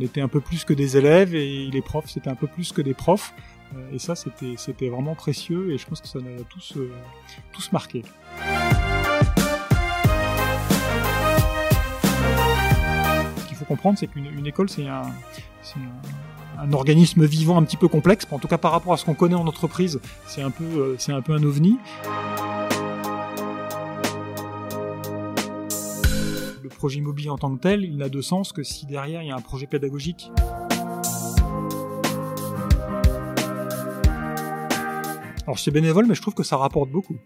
on était un peu plus que des élèves et les profs c'était un peu plus que des profs. et ça c'était c'était vraiment précieux et je pense que ça nous a tous tous marqué. Ce qu'il faut comprendre, c'est qu'une école, c'est un, organisme vivant un petit peu complexe. En tout cas, par rapport à ce qu'on connaît en entreprise, c'est un peu, c'est un peu un ovni. Projet immobilier en tant que tel, il n'a de sens que si derrière il y a un projet pédagogique. Alors c'est bénévole, mais je trouve que ça rapporte beaucoup.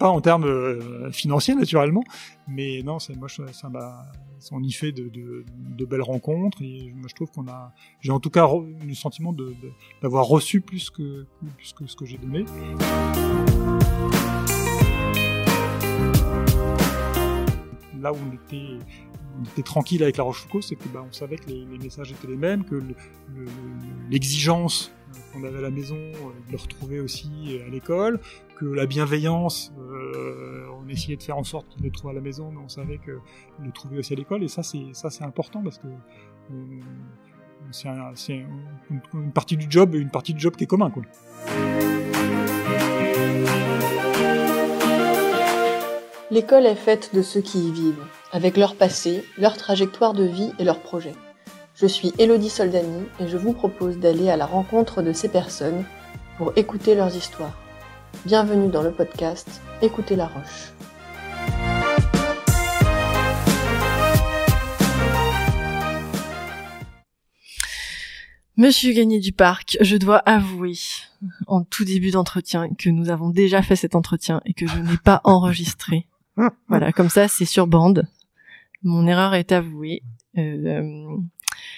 Pas en termes euh, financiers naturellement, mais non, moi ça m'a, on y fait de, de, belles rencontres et moi je trouve qu'on a, j'ai en tout cas le sentiment d'avoir reçu plus que plus que ce que j'ai donné. Là où on était, tranquille avec La Rochefoucauld, c'est que bah, on savait que les, messages étaient les mêmes, que l'exigence qu'on avait à la maison, euh, de le retrouver aussi à l'école, que la bienveillance, euh, on essayait de faire en sorte qu'il le trouve à la maison, mais on savait que le trouvait aussi à l'école, et ça c'est ça c'est important parce que c'est une, une, partie du job, une partie du job qui est commun quoi. L'école est faite de ceux qui y vivent, avec leur passé, leur trajectoire de vie et leurs projets. Je suis Elodie Soldani et je vous propose d'aller à la rencontre de ces personnes pour écouter leurs histoires. Bienvenue dans le podcast Écoutez la Roche. Monsieur Gagné du Parc, je dois avouer en tout début d'entretien que nous avons déjà fait cet entretien et que je n'ai pas enregistré voilà, comme ça, c'est sur bande. Mon erreur est avouée. Euh,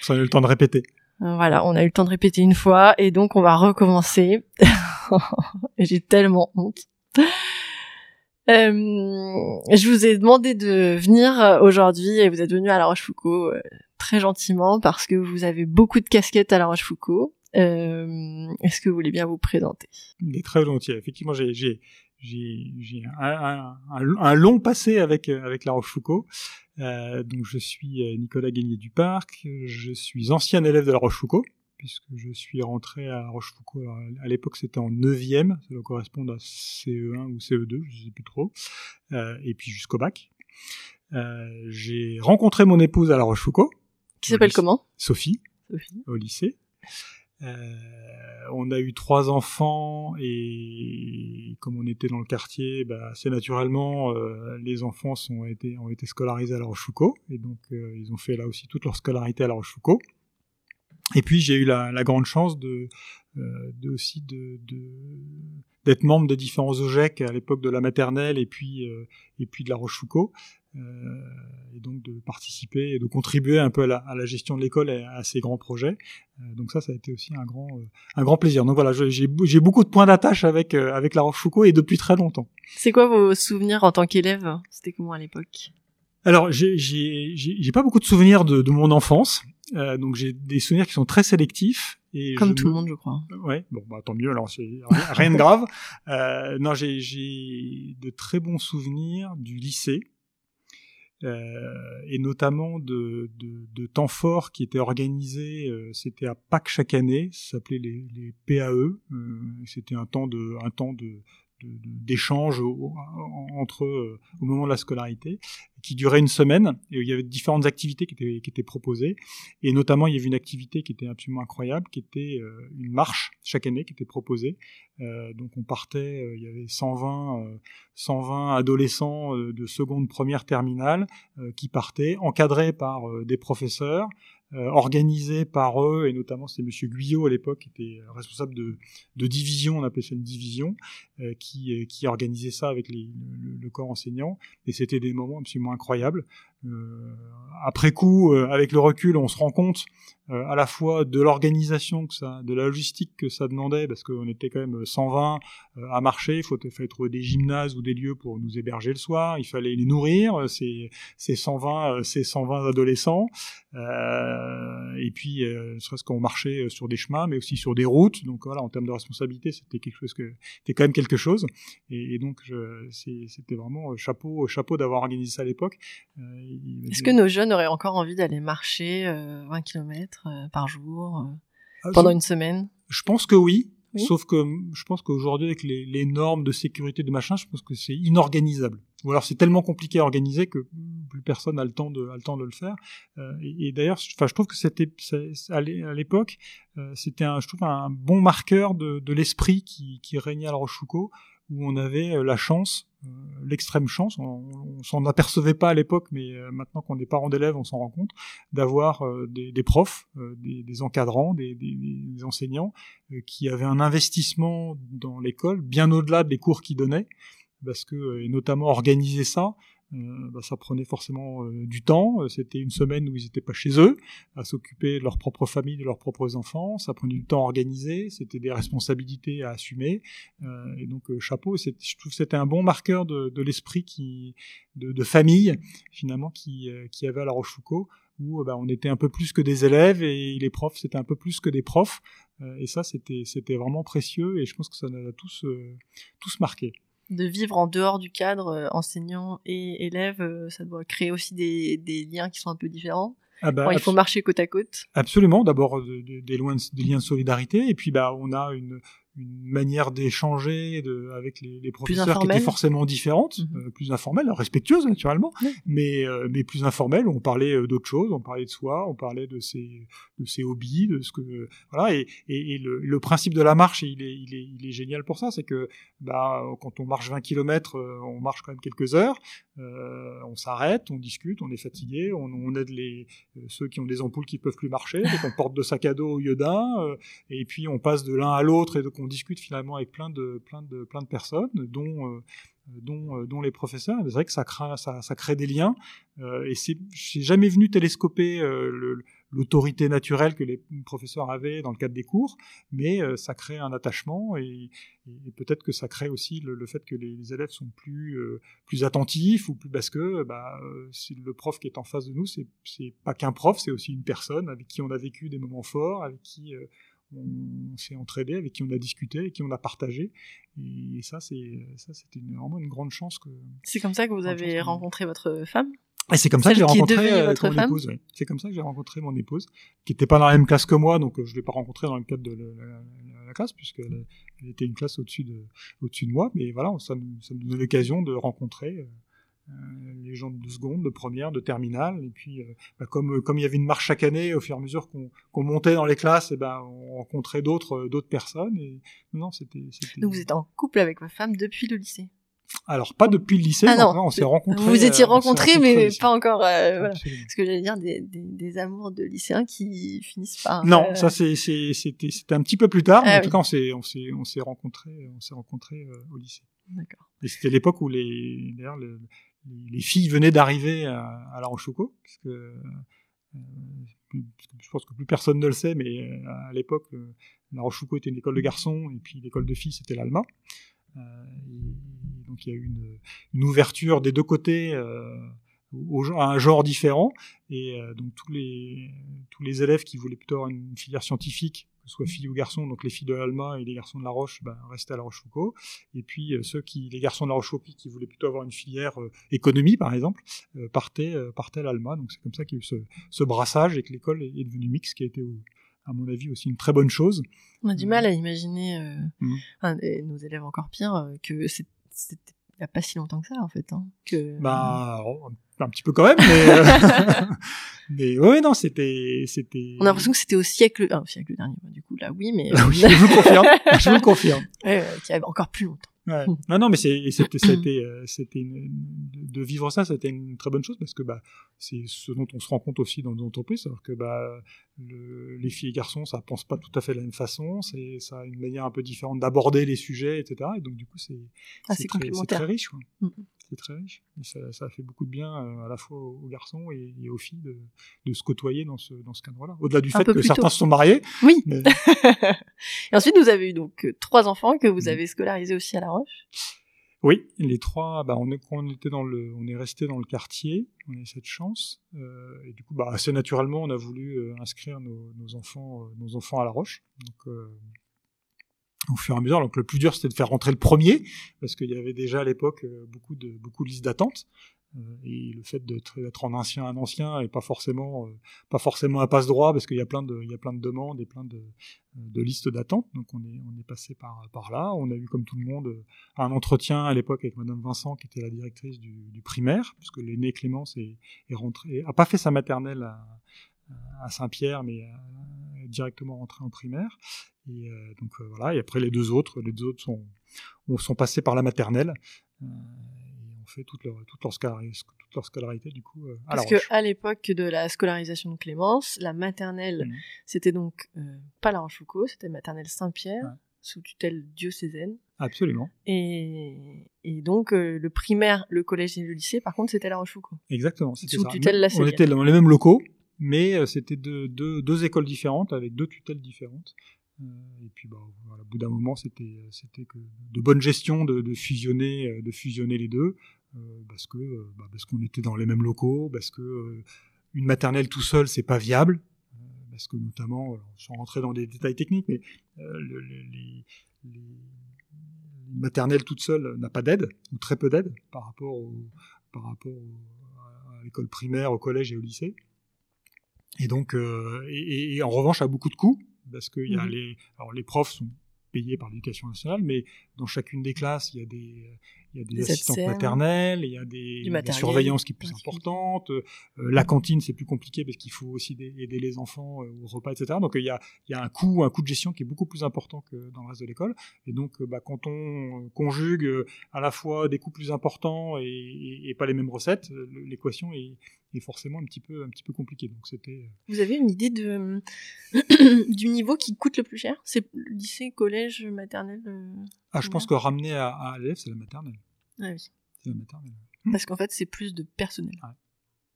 ça a eu le temps de répéter. Voilà, on a eu le temps de répéter une fois et donc on va recommencer. J'ai tellement honte. Euh, je vous ai demandé de venir aujourd'hui et vous êtes venu à La Rochefoucauld euh, très gentiment parce que vous avez beaucoup de casquettes à La Rochefoucauld. Euh, Est-ce que vous voulez bien vous présenter? Il est très gentil. Effectivement, j'ai j'ai un, un, un, long passé avec avec La Rochefoucauld. Euh, donc je suis euh, Nicolas Gagné du Parc, je suis ancien élève de La Rochefoucauld puisque je suis rentré à La Rochefoucauld. à l'époque c'était en 9e, ça doit correspondre à CE1 ou CE2, je sais plus trop, euh, et puis jusqu'au bac. Euh, j'ai rencontré mon épouse à La Rochefoucauld. Qui s'appelle comment? Sophie, Sophie, au lycée. Euh, on a eu trois enfants et comme on était dans le quartier, bah, assez naturellement, euh, les enfants sont été, ont été scolarisés à La Rochefoucauld et donc euh, ils ont fait là aussi toute leur scolarité à La Rochefoucauld. Et puis j'ai eu la, grande chance de, de aussi de, d'être membre de différents OGEC à l'époque de la maternelle et puis et puis de La Rochefoucauld euh, et donc de participer et de contribuer un peu à la, à la gestion de l'école et à ces grands projets. Euh, donc ça, ça a été aussi un grand, euh, un grand plaisir. Donc voilà, j'ai beaucoup de points d'attache avec avec La Rochefoucauld et depuis très longtemps. C'est quoi vos souvenirs en tant qu'élève? C'était comment à l'époque? Alors, j'ai pas beaucoup de souvenirs de, de mon enfance, euh, donc j'ai des souvenirs qui sont très sélectifs. Et Comme tout le monde, je crois. Ouais, bon, bah, tant mieux. Alors, c'est rien de grave. Euh, non, j'ai de très bons souvenirs du lycée. Euh, et notamment de, temps forts qui étaient organisés. Euh, c'était à Pâques chaque année, ça s'appelait les, les PAE. Euh, c'était un temps de, un temps de, d'échange entre euh, au moment de la scolarité qui durait une semaine et il y avait différentes activités qui étaient, qui étaient proposées. Et notamment il y avait une activité qui était absolument incroyable qui était euh, une marche chaque année qui était proposée. Euh, donc on partait il y avait 120 120 adolescents de seconde première terminale qui partaient encadrés par des professeurs organisé par eux, et notamment c'est Monsieur Guyot à l'époque, qui était responsable de, de division, on appelait ça une division, euh, qui, euh, qui organisait ça avec les, le, corps enseignant, et c'était des moments absolument incroyables. Euh, après coup, avec le recul, on se rend compte à la fois de l'organisation que ça, de la logistique que ça demandait, parce qu'on était quand même 120 à marcher, il faut, fallait trouver des gymnases ou des lieux pour nous héberger le soir, il fallait les nourrir, ces, ces 120, ces 120 adolescents. Euh, et puis, euh, serait-ce qu'on marchait sur des chemins, mais aussi sur des routes. Donc voilà, en termes de responsabilité, c'était quelque chose que c'était quand même quelque chose. Et, donc, c'était vraiment chapeau, chapeau d'avoir organisé ça à l'époque. Euh, Est-ce que nos jeunes auraient encore envie d'aller marcher 20 km par jour ah, pendant une semaine? Je pense que oui. Sauf que je pense qu'aujourd'hui, avec les, les, normes de sécurité de machin, je pense que c'est inorganisable. Ou alors c'est tellement compliqué à organiser que plus personne a le temps de, a le, temps de le faire. Euh, et, et d'ailleurs, enfin, je trouve que c'était à l'époque, euh, c'était un, je trouve un bon marqueur de, de l'esprit qui, qui régnait à La Rochefoucauld, où on avait euh, la chance, euh, l'extrême chance, on, s'en apercevait pas à l'époque, mais euh, maintenant qu'on est parents d'élèves, on s'en rend compte, d'avoir des, profs, des, encadrants, des, des enseignants qui avaient un investissement dans l'école bien au-delà des cours qu'ils donnaient, parce que et notamment organiser ça, bah, ça prenait forcément euh, du temps. Euh, c'était une semaine où ils n'étaient pas chez eux, à s'occuper de leur propre famille, de leurs propres enfants. Ça prenait du temps à organiser. C'était des responsabilités à assumer. et donc chapeau. Je trouve que c'était un bon marqueur de, de l'esprit qui de, de, famille finalement qui qui avait à La Rochefoucauld où bah, on était un peu plus que des élèves et les profs c'était un peu plus que des profs. et ça c'était c'était vraiment précieux et je pense que ça nous a tous tous marqué de vivre en dehors du cadre euh, enseignant et élève, euh, ça doit créer aussi des, des liens qui sont un peu différents. Ah bah, il faut marcher côte à côte. Absolument. D'abord des, des, des, liens de solidarité, et puis bah on a une, une manière d'échanger de, avec les, les professeurs qui étaient forcément différentes, mhm. euh, plus informelles, respectueuses naturellement, mais euh, mais plus informelles. On parlait euh, d'autres choses, on parlait de soi, on parlait de ses de ses hobbies, de ce que voilà. Et, et, le, le, principe de la marche, il est il est il est génial pour ça, c'est que bah quand on marche 20 km, on marche quand même quelques heures, on s'arrête, on discute, on est fatigué, on, on aide les ceux qui ont des ampoules qui peuvent plus marcher, donc on porte de sac à dos au lieu d'un, et puis on passe de l'un à l'autre et de on discute finalement avec plein de, plein de, plein de personnes, dont, euh, dont, euh, dont les professeurs. C'est vrai que ça crée, ça, ça crée des liens. Euh, et c'est, j'ai jamais venu télescoper l'autorité naturelle que les professeurs avaient dans le cadre des cours, mais ça crée un attachement et, peut-être que ça crée aussi le, fait que les, élèves sont plus plus attentifs ou plus parce que bah, c'est le prof qui est en face de nous, c'est c'est pas qu'un prof, c'est aussi une personne avec qui on a vécu des moments forts, avec qui on s'est entraidé, avec qui on a discuté, avec qui on a partagé. Et ça, c'est ça, c'était vraiment une grande chance que. C'est comme ça que vous avez rencontré votre femme? Et c'est comme ça que j'ai rencontré euh, votre mon épouse. C'est comme ça que j'ai rencontré mon épouse, qui n'était pas dans la même classe que moi, donc euh, je l'ai pas rencontrée dans le cadre de la, classe, puisqu'elle elle était une classe au-dessus de, au-dessus de moi. Mais voilà, ça, ça nous donne l'occasion de rencontrer euh, les gens de seconde, de première, de terminale. Et puis, euh, bah, comme comme il y avait une marche chaque année, au fur et à mesure qu'on montait dans les classes, et ben on rencontrait d'autres euh, d'autres personnes. Et non, c'était. Donc vous êtes en couple avec votre femme depuis le lycée. Alors pas depuis le lycée, ah non, on s'est rencontrés. Vous étiez rencontrés, mais pas encore. voilà. Ce que j'allais dire, des, des, des, amours de lycéens qui finissent par. Non, ça c'est c'était c'était un petit peu plus tard. mais ah en tout cas, on s'est on s'est on s'est rencontrés on s'est rencontrés au lycée. D'accord. Et c'était l'époque où les d'ailleurs les, filles venaient d'arriver à, à, La Rochefoucauld, parce que euh, je pense que plus personne ne le sait, mais euh, à l'époque, euh, La Rochefoucauld était une école de garçons, et puis l'école de filles, c'était l'Alma. donc il y a eu une, une, ouverture des deux côtés à un genre différent, et donc tous les, tous les élèves qui voulaient plutôt avoir une filière scientifique que ce soit filles ou garçons, donc les filles de l'Alma et les garçons de La Roche, bah, restaient à La Rochefoucauld. Et puis euh, ceux qui, les garçons de La Rochefoucauld qui voulaient plutôt avoir une filière euh, économie, par exemple, euh, partaient, partaient à l'Alma. Donc c'est comme ça qu'il y a eu ce, ce, brassage et que l'école est, devenue mixte, qui a été à mon avis aussi une très bonne chose. On a du mal à imaginer, mmh. nos élèves encore pire, que c'était il n'y a pas si longtemps que ça en fait. Hein, que... Bah, un petit peu quand même, mais, euh, mais ouais, non, c'était, c'était. On a l'impression que c'était au siècle, ah, au siècle dernier. Du coup, là, oui, mais. je vous confirme. Je vous confirme. Ouais, qui avait encore plus longtemps. Ouais. Non, non, mais c'est, c'était, c'était, euh, c'était de vivre ça, c'était une très bonne chose parce que bah, c'est ce dont on se rend compte aussi dans nos entreprises, alors que bah, le, les filles et garçons, ça pense pas tout à fait de la même façon, c'est, ça a une manière un peu différente d'aborder les sujets, etc. Et donc du coup, c'est, ah, c'est, très, très, riche. Quoi. Très riche. ça, ça, fait beaucoup de bien euh, à la fois aux garçons et, aux filles de, de, se côtoyer dans ce, dans ce cadre-là. Au-delà du fait que certains se sont mariés. Oui. et ensuite, vous avez eu donc euh, trois enfants que vous avez scolarisés aussi à La Roche. Oui, les trois, bah, on est, on était dans le, on est resté dans le quartier, on a eu cette chance, euh, et du coup, bah, assez naturellement, on a voulu inscrire nos, nos enfants, nos enfants à La Roche. Donc, au fur et à mesure. Donc le plus dur c'était de faire rentrer le premier parce qu'il y avait déjà à l'époque euh, beaucoup de beaucoup de listes d'attente. Euh, et le fait d'être en ancien un ancien et pas forcément euh, pas forcément un passe droit parce qu'il y a plein de il y a plein de demandes et plein de, de listes d'attente donc on est on est passé par par là on a eu comme tout le monde un entretien à l'époque avec Madame Vincent qui était la directrice du, du primaire puisque l'aîné Clémence est, est rentré a pas fait sa maternelle à, à Saint-Pierre mais directement rentré en primaire et euh, donc euh, voilà et après les deux autres les deux autres sont sont passés par la maternelle fait toute leur, toute leur, scolarité, toute leur scolarité du coup. Euh, Parce que à l'époque de la scolarisation de Clémence, la maternelle, mmh. c'était donc euh, pas la Rochefoucauld, c'était maternelle Saint-Pierre, sous tutelle diocésaine. Absolument. Et, et donc euh, le primaire, le collège et le lycée, par contre, c'était la Rochefoucauld. Exactement, c'était sous tutelle la On était dans les mêmes locaux, mais c'était deux, deux, deux écoles différentes avec deux tutelles différentes. et puis, bah, au bout d'un moment, c'était, que de bonne gestion de, de, fusionner, de fusionner les deux. Euh, parce que euh, bah, parce qu'on était dans les mêmes locaux, parce que euh, une maternelle tout seul c'est pas viable, parce que notamment, sans rentrer dans des détails techniques, mais le, les, les, maternelle toute seule n'a pas d'aide ou très peu d'aide par rapport au, par rapport à l'école primaire, au collège et au lycée. Et donc, et, et, en revanche, a beaucoup de coûts parce que y a mmh les, alors les profs sont payés par l'éducation nationale, mais dans chacune des classes, il y a des, il y a des, assistantes maternelles, il y a des, des surveillances qui est plus importante. Euh, la cantine, c'est plus compliqué parce qu'il faut aussi aider les enfants euh, au repas, etc. Donc il y a, il y a un coût, un coût de gestion qui est beaucoup plus important que dans le reste de l'école. Et donc, euh, bah, quand on conjugue à la fois des coûts plus importants et, et, et pas les mêmes recettes, l'équation est, est forcément un petit peu un petit peu compliquée. Donc c'était. Vous avez une idée de du niveau qui coûte le plus cher? C'est lycée, collège, maternelle ah, je pense que ramener à, à l'élève, c'est la maternelle. Ah oui. C'est la maternelle. Parce qu'en fait, c'est plus de personnel. Ouais.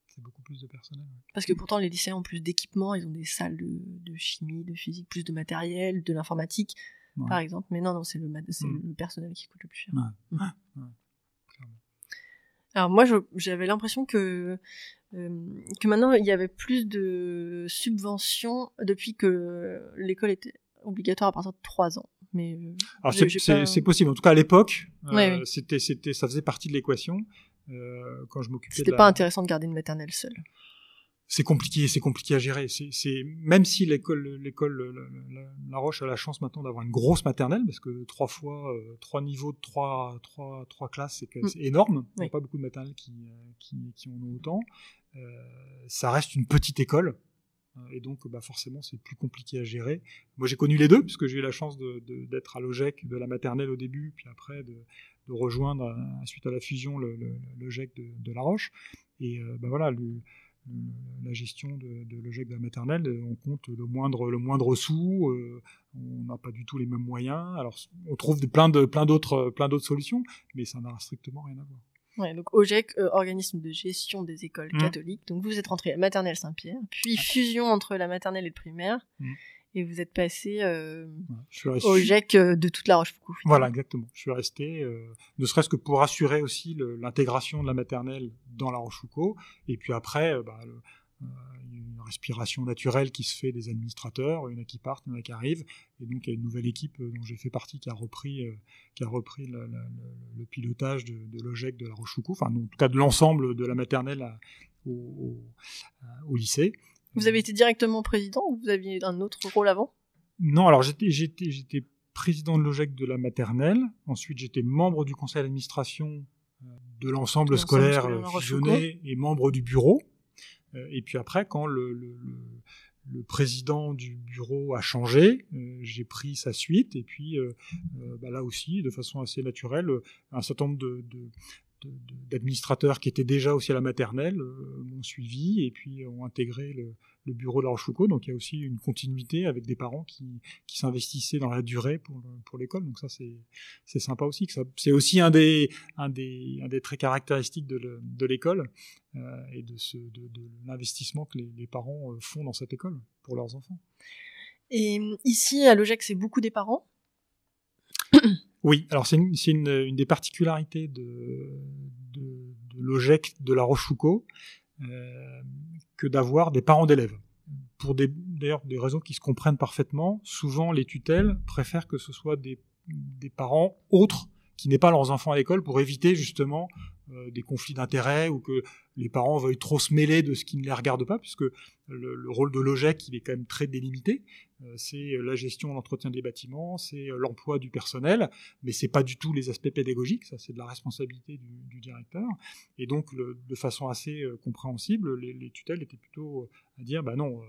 C'est beaucoup plus de personnel. Parce que pourtant, les lycéens ont plus d'équipements, ils ont des salles de, de, chimie, de physique, plus de matériel, de l'informatique, par exemple. Mais non, non, c'est le, mm. le, personnel qui coûte le plus cher. Mm. Alors moi, j'avais l'impression que euh, que maintenant il y avait plus de subventions depuis que l'école était obligatoire à partir de 3 ans. Mais euh, Alors c'est possible. En tout cas, à l'époque, euh, c'était c'était ça faisait partie de l'équation. Euh, quand je m'occupais. C'était pas intéressant de garder une maternelle seule. C'est compliqué, c'est compliqué à gérer. C'est même si l'école, l'école, la, Roche a la chance maintenant d'avoir une grosse maternelle parce que trois fois, trois niveaux de trois, trois, trois classes, c'est mm. énorme. Il n'y a pas beaucoup de maternelles qui, qui, qui en ont autant. ça reste une petite école et donc bah, forcément c'est plus compliqué à gérer. Moi j'ai connu les deux puisque j'ai eu la chance d'être à l'OGEC de la maternelle au début, puis après de, rejoindre euh, suite à la fusion le, l'OGEC de, La Roche. Et euh, bah, voilà, la gestion de, l'OGEC de la maternelle, on compte le moindre, le moindre sou, on n'a pas du tout les mêmes moyens. Alors on trouve plein d'autres plein d'autres solutions, mais ça n'a strictement rien à voir. Ouais, donc OGEC, euh, organisme de gestion des écoles mmh. catholiques. Donc vous êtes rentré à maternelle Saint-Pierre, puis fusion entre la maternelle et le primaire, mmh. et vous êtes passé euh, au GEC euh, de toute la Rochefoucauld. Voilà, exactement. Je suis resté, ne serait-ce que pour assurer aussi l'intégration de la maternelle dans la Rochefoucauld, et puis après, bah, une respiration naturelle qui se fait des administrateurs, il y en a qui partent, il y en a qui arrivent, et donc il y a une nouvelle équipe euh, dont j'ai fait partie qui a repris, euh, qui a repris le, le, pilotage de, de l'OGEC de la Rochefoucauld, enfin en tout cas de l'ensemble de la maternelle au, au, lycée. Vous avez été directement président ou vous aviez un autre rôle avant? Non, alors j'étais, président de l'OGEC de la maternelle, ensuite j'étais membre du conseil d'administration euh, de l'ensemble scolaire fusionné et membre du bureau. Euh, et puis après, quand le, président du bureau a changé, euh, j'ai pris sa suite. Et puis euh, bah là aussi, de façon assez naturelle, un certain nombre d'administrateurs qui étaient déjà aussi à la maternelle m'ont suivi et puis ont intégré le, le, bureau de la Rochefoucauld. Donc il y a aussi une continuité avec des parents qui, qui s'investissaient dans la durée pour, pour l'école. Donc ça c'est c'est sympa aussi. C'est aussi un des un des un des traits caractéristiques de, de l'école euh, et de ce de, de l'investissement que les, les, parents euh, font dans cette école pour leurs enfants. Et ici à Logec c'est beaucoup des parents? Oui, alors c'est une, une, une, des particularités de, de, de l'OGEC de la Rochefoucauld euh, que d'avoir des parents d'élèves. Pour des, d'ailleurs des raisons qui se comprennent parfaitement. Souvent, les tutelles préfèrent que ce soit des, des parents autres qui n'aient pas leurs enfants à l'école pour éviter justement des conflits d'intérêts ou que les parents veuillent trop se mêler de ce qui ne les regarde pas, puisque le, rôle de l'OGEC, il est quand même très délimité. Euh, c'est la gestion, l'entretien des bâtiments, c'est euh, l'emploi du personnel, mais c'est pas du tout les aspects pédagogiques, ça c'est de la responsabilité du, directeur. Et donc, de façon assez compréhensible, les, les, tutelles étaient plutôt à dire, bah non,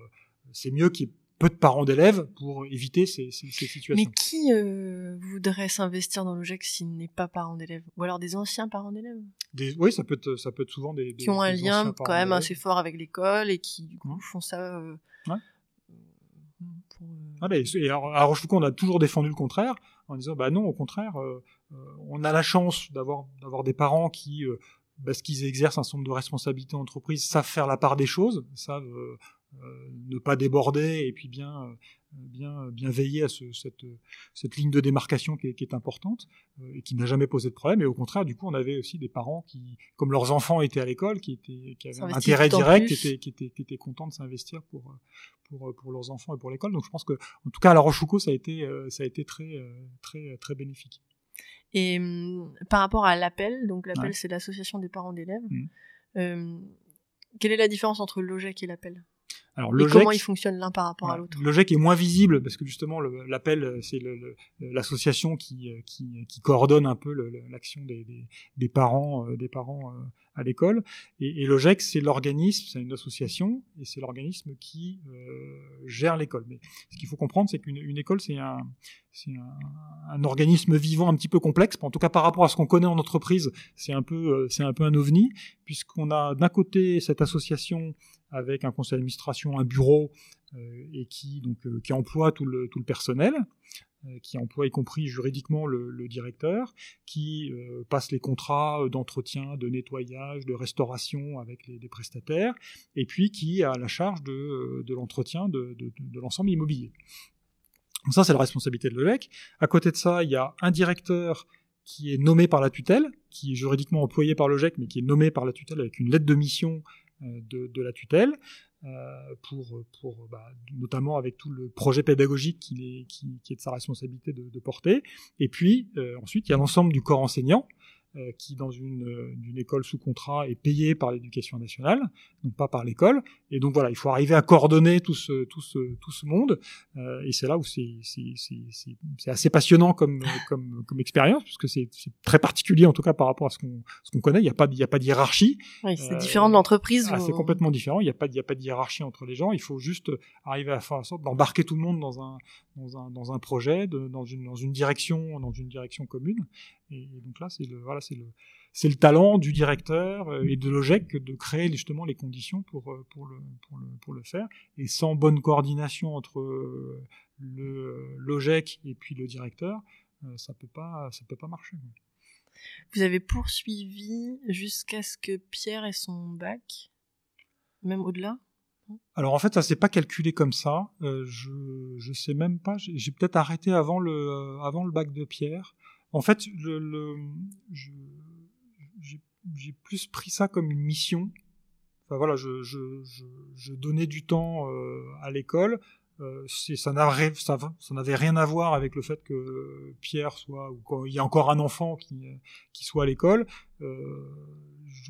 c'est mieux qu'il y ait peu de parents d'élèves pour éviter ces, ces, ces, situations. Mais qui euh, voudrait s'investir dans l'OGEC s'il n'est pas parent d'élèves? Ou alors des anciens parents d'élèves? Oui, ça peut, être, ça peut être souvent des... Qui ont un lien quand même assez fort avec l'école et qui du coup mmh. font ça... Euh, ouais. pour, euh... et alors, à Rochefoucauld, on a toujours défendu le contraire, en disant, bah non, au contraire, euh, on a la chance d'avoir d'avoir des parents qui parce qu'ils exercent un certain nombre de responsabilités en entreprise, savent faire la part des choses, savent ne pas déborder et puis bien euh, bien bien veiller à ce, cette cette ligne de démarcation qui est, qui est importante euh, et qui n'a jamais posé de problème. Et au contraire du coup on avait aussi des parents qui comme leurs enfants étaient à l'école qui étaient qui avaient un intérêt direct qui étaient, qui étaient qui étaient contents de s'investir pour pour pour leurs enfants et pour l'école. Donc je pense que en tout cas à la Rochefoucauld ça a été ça a été très très très bénéfique. Et hum, par rapport à l'appel donc l'appel c'est l'association des parents d'élèves. Mmh. euh, quelle est la différence entre le LOGEC et l'appel? Alors, et comment ils fonctionnent l'un par rapport à l'autre Le GEC est moins visible parce que justement l'appel euh, c'est l'association qui, euh, qui, qui, coordonne un peu l'action des, des, des, parents euh, des parents à l'école et, et, le GEC c'est l'organisme c'est une association et c'est l'organisme qui gère l'école. Mais ce qu'il faut comprendre c'est qu'une école c'est un c'est un, un, organisme vivant un petit peu complexe. En tout cas, par rapport à ce qu'on connaît en entreprise, c'est un peu, c'est un peu un ovni, puisqu'on a d'un côté cette association avec un conseil d'administration, un bureau, euh, et euh, qui emploie tout le personnel, euh, qui emploie y compris juridiquement le, directeur, qui passe les contrats d'entretien, de nettoyage, de restauration avec les, prestataires, et puis qui a la charge de, l'entretien de, l'ensemble immobilier. Donc ça, c'est la responsabilité de l'ELEC. À côté de ça, il y a un directeur qui est nommé par la tutelle, qui est juridiquement employé par le GEC, mais qui est nommé par la tutelle avec une lettre de mission de, de, la tutelle, euh, pour, pour bah, notamment avec tout le projet pédagogique qui est, qui est de sa responsabilité de, de porter. Et puis euh, ensuite, il y a l'ensemble du corps enseignant euh, qui dans une, une, école sous contrat est payé par l'éducation nationale, donc pas par l'école. Et donc voilà, il faut arriver à coordonner tout ce, tout ce, tout ce monde. Euh, et c'est là où c'est assez passionnant comme, comme, comme expérience, puisque c'est très particulier en tout cas par rapport à ce qu'on qu'on connaît. Il n'y a pas, il y a pas de hiérarchie. Oui, c'est euh, différent de l'entreprise. Ah, c'est complètement différent. Il n'y a pas, il y a pas de hiérarchie entre les gens. Il faut juste arriver à faire en sorte d'embarquer tout le monde dans un, dans un, dans un projet, de, dans une, dans une direction, dans une direction commune. Et, donc là, c'est le, voilà, c'est le, c'est le talent du directeur euh, et de l'OGEC de créer justement les conditions pour, euh, pour, le, pour, le, pour le faire. Et sans bonne coordination entre euh, le, l'OGEC et puis le directeur, ça peut pas, ça peut pas marcher. Vous avez poursuivi jusqu'à ce que Pierre ait son bac, même au-delà alors en fait, ça s'est pas calculé comme ça. je je sais même pas. J'ai peut-être arrêté avant le avant le bac de Pierre. En fait, le, le j'ai plus pris ça comme une mission. Enfin voilà, je, je, je, je donnais du temps euh, à l'école. Euh, ça n'avait ça, ça rien à voir avec le fait que Pierre soit ou qu'il y a encore un enfant qui, qui soit à l'école. Euh,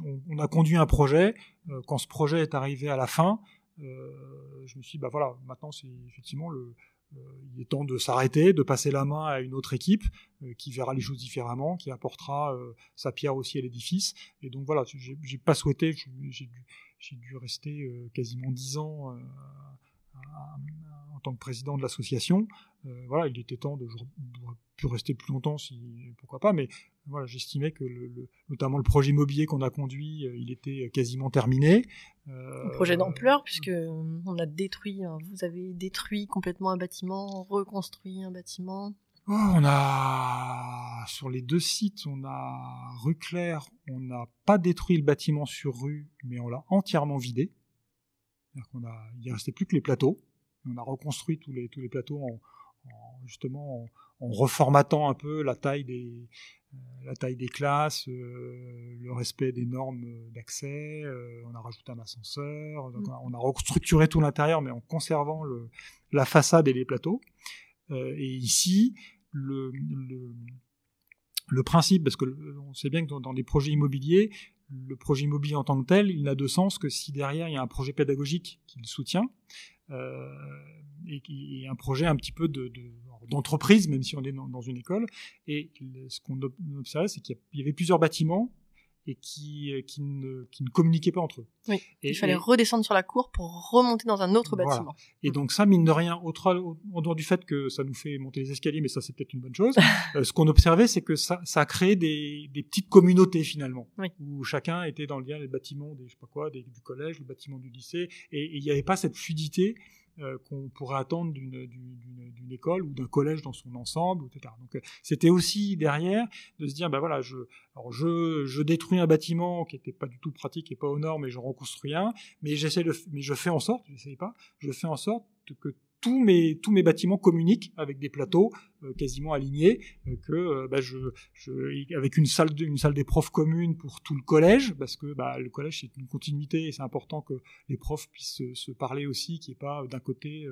on, on, a conduit un projet. Euh, quand ce projet est arrivé à la fin, euh, je me suis dit, bah voilà, maintenant c'est effectivement le, euh, il est temps de s'arrêter, de passer la main à une autre équipe euh, qui verra les choses différemment, qui apportera euh, sa pierre aussi à l'édifice. Et donc voilà, j'ai pas souhaité, j'ai dû, dû, rester quasiment dix ans en tant que président de l'association. voilà, il était temps de, pu rester plus longtemps, si pourquoi pas, mais voilà, j'estimais que le, notamment le projet immobilier qu'on a conduit, il était quasiment terminé. un projet d'ampleur, puisque on a détruit, hein, vous avez détruit complètement un bâtiment, reconstruit un bâtiment. Oh, on a sur les deux sites, on a rue Claire, on n'a pas détruit le bâtiment sur rue, mais on l'a entièrement vidé. On a, il ne restait plus que les plateaux. On a reconstruit tous les tous les plateaux en, justement en, reformatant un peu la taille des la taille des classes, le respect des normes d'accès, on a rajouté un ascenseur, mm. on a restructuré tout l'intérieur mais en conservant le, la façade et les plateaux. et ici, le, le, le principe, parce que on sait bien que dans, dans, des projets immobiliers, le projet immobilier en tant que tel, il n'a de sens que si derrière il y a un projet pédagogique qui le soutient euh, et, et, un projet un petit peu de, d'entreprise, même si on est dans, dans une école. Et ce qu'on observait, c'est qu'il y avait plusieurs bâtiments et qui, euh, qui, ne, qui ne communiquaient pas entre eux. Oui, il fallait redescendre sur la cour pour remonter dans un autre bâtiment. Et donc ça, mine de rien, autre, en dehors du fait que ça nous fait monter les escaliers, mais ça c'est peut-être une bonne chose, euh, ce qu'on observait, c'est que ça, ça a créé des, des petites communautés finalement, où chacun était dans le lien, les bâtiments des, je sais pas quoi, des, du collège, le bâtiment du lycée, et il n'y avait pas cette fluidité qu'on pourrait attendre d'une école ou d'un collège dans son ensemble, etc. Donc euh, c'était aussi derrière de se dire, ben voilà, je, alors je, je détruis un bâtiment qui n'était pas du tout pratique et pas aux normes, et je reconstruis un, mais j'essaie mais je fais en sorte, j'essaie pas, je fais en sorte que tous mes bâtiments communiquent avec des plateaux euh, quasiment alignés euh, que euh, bah, je, je, avec une salle des profs commune pour tout le collège parce que bah, le collège c'est une continuité et c'est important que les profs puissent se, se parler aussi qui est pas d'un côté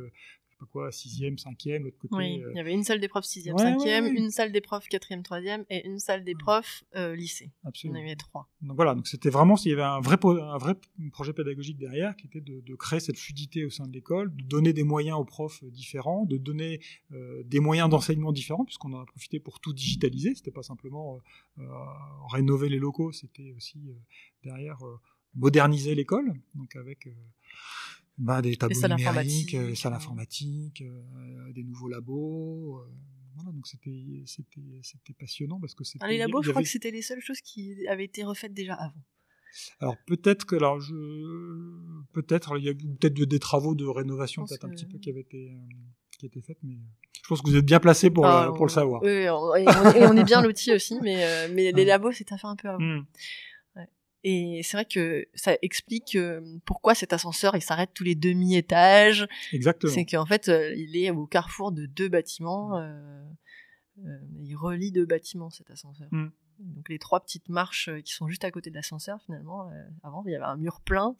pas quoi, sixième, cinquième, l'autre côté. Oui, euh, il y avait une salle des profs sixième, cinquième, une salle des profs quatrième, troisième et une salle des profs euh, lycée. Absolument. Il y en avait trois. Donc voilà, donc c'était vraiment, il y avait un vrai, un vrai projet pédagogique derrière qui était de, de créer cette fluidité au sein de l'école, de donner des moyens aux profs différents, de donner euh, des moyens d'enseignement différents, puisqu'on en a profité pour tout digitaliser. C'était pas simplement euh, rénover les locaux, c'était aussi derrière moderniser l'école, donc avec bah, des tableaux numériques, des salles informatiques, euh, des nouveaux labos. Euh, voilà, donc c'était c'était c'était passionnant parce que c'était. Ah, les labos, je crois que c'était les seules choses qui avaient été refaites déjà avant. Alors peut-être que alors je peut-être il y a peut-être des travaux de rénovation peut-être un petit peu qui avaient été euh, qui étaient faits, mais je pense que vous êtes bien placé pour ah, pour le savoir. Oui, et, on, et on est bien l'outil aussi, mais mais les labos c'est à faire un peu avant. Hmm. Et c'est vrai que ça explique euh, pourquoi cet ascenseur il s'arrête tous les demi-étages. Exactement. C'est qu'en fait euh, il est au carrefour de deux bâtiments. Euh, il relie deux bâtiments cet ascenseur. Mm. Donc les trois petites marches qui sont juste à côté de l'ascenseur finalement. avant il y avait un mur plein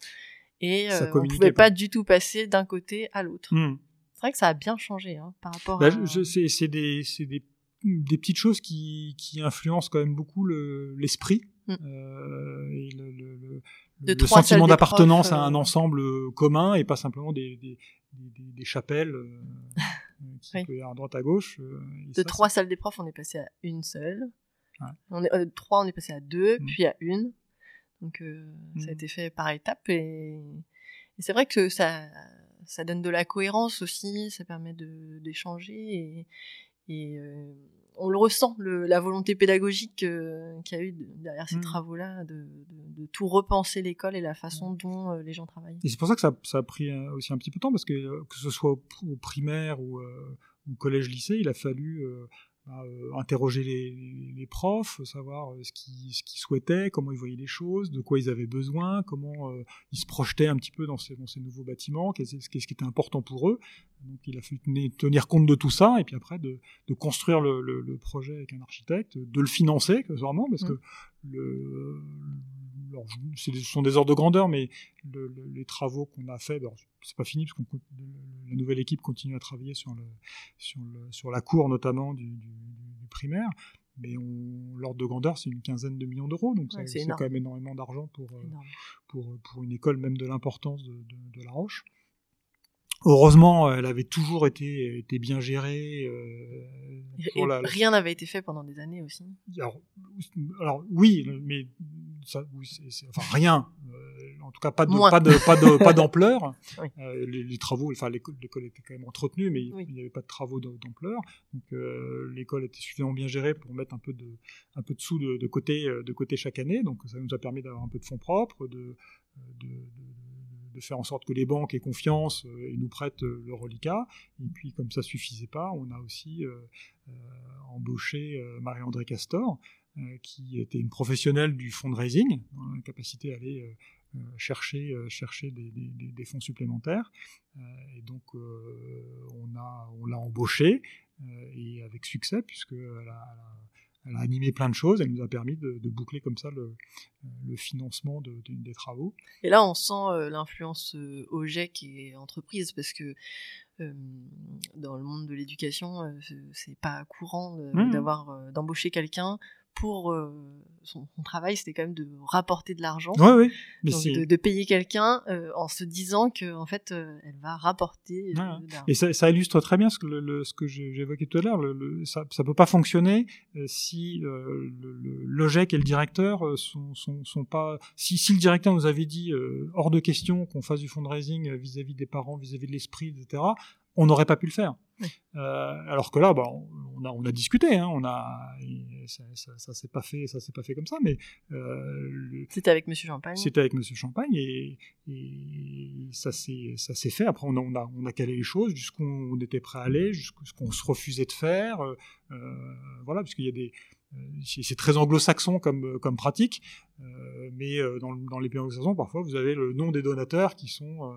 et on ne pouvait pas. du tout passer d'un côté à l'autre. Mm. C'est vrai que ça a bien changé hein, par rapport. Bah, à... C'est des, des, des, petites choses qui, qui influencent quand même beaucoup l'esprit. Mm. Euh, et le, le, le, sentiment d'appartenance à un euh, ensemble commun et pas simplement des, des, des, des chapelles euh, qui oui. peut à droite à gauche. de trois salles des profs, on est passé à une seule. Ouais. On est, trois, on est passé à deux, mm. puis à une. Donc mm. ça a été fait par étapes et, et c'est vrai que ça, ça donne de la cohérence aussi, ça permet d'échanger et, et euh, on le ressent, le, la volonté pédagogique euh, qu'il y a eu derrière ces mmh. travaux-là, de, de, de, tout repenser l'école et la façon mmh. dont euh, les gens travaillent. Et c'est pour ça que ça, ça, a pris aussi un petit peu de temps, parce que que ce soit au, au primaire ou, ou collège-lycée, il a fallu interroger les, les, profs, savoir euh, ce qu'ils souhaitaient, comment ils voyaient les choses, de quoi ils avaient besoin, comment euh, ils se projetaient un petit peu dans ces, dans ces nouveaux bâtiments, qu'est-ce qui était important pour eux. Donc il a fallu tenir compte de tout ça et puis après de, de construire le, le, le, projet avec un architecte, de le financer accessoirement parce mmh. que le, ce sont des ordres de grandeur, mais le, les travaux qu'on a fait, c'est pas fini parce que la nouvelle équipe continue à travailler sur, le, sur, le, sur la cour notamment du, du, du primaire. Mais l'ordre de grandeur, c'est une quinzaine de millions d'euros, donc c'est quand même énormément d'argent pour, euh, pour, pour une école même de l'importance de, de, de, La Roche. Heureusement, elle avait toujours été, été bien gérée. Euh, rien n'avait été fait pendant des années aussi. Alors, alors oui, mais ça, oui, c'est, enfin rien. Euh, en tout cas, pas de, pas de, pas de, pas d'ampleur. oui. euh, les, les, travaux, enfin l'école, était quand même entretenue, mais oui. il n'y avait pas de travaux d'ampleur. Donc euh, l'école était suffisamment bien gérée pour mettre un peu de, un peu de sous de, de côté, de côté chaque année. Donc ça nous a permis d'avoir un peu de fonds propres, de, de, de faire en sorte que les banques aient confiance et nous prêtent le reliquat. Et puis, comme ça suffisait pas, on a aussi embauché Marie-André Castor, qui était une professionnelle du fundraising, dans la capacité à aller chercher, chercher des, des, des, fonds supplémentaires. et donc, on a, on l'a embauché et avec succès puisque elle a, elle a animé plein de choses, elle nous a permis de, boucler comme ça le, le financement de, des travaux. Et là, on sent l'influence OGEC et entreprise, parce que dans le monde de l'éducation, c'est pas courant mmh. d'avoir d'embaucher quelqu'un pour euh, son, travail, c'était quand même de rapporter de l'argent, ouais, de, de, payer quelqu'un euh, en se disant que en fait, euh, elle va rapporter. et ça, ça, illustre très bien ce que, le, ce que j'évoquais tout à l'heure. Ça, ça peut pas fonctionner si le, l'OGEC et le directeur sont, sont, sont, pas. Si, si le directeur nous avait dit hors de question qu'on fasse du fundraising vis-à-vis des parents, vis-à-vis de l'esprit, etc on n'aurait pas pu le faire. Euh, alors que là, bah, on, a, on a discuté, hein, on a, ça, ça, s'est pas fait, ça s'est pas fait comme ça, mais euh, c'était avec Monsieur Champagne. C'était avec Monsieur Champagne et, ça s'est, ça s'est fait. Après, on a, on a, on a calé les choses jusqu'où on était prêt à aller, jusqu'où ce qu'on se refusait de faire, euh, voilà, parce qu'il y a des c'est très anglo-saxon comme, comme pratique, mais dans, dans les pays anglo-saxons, parfois, vous avez le nom des donateurs qui sont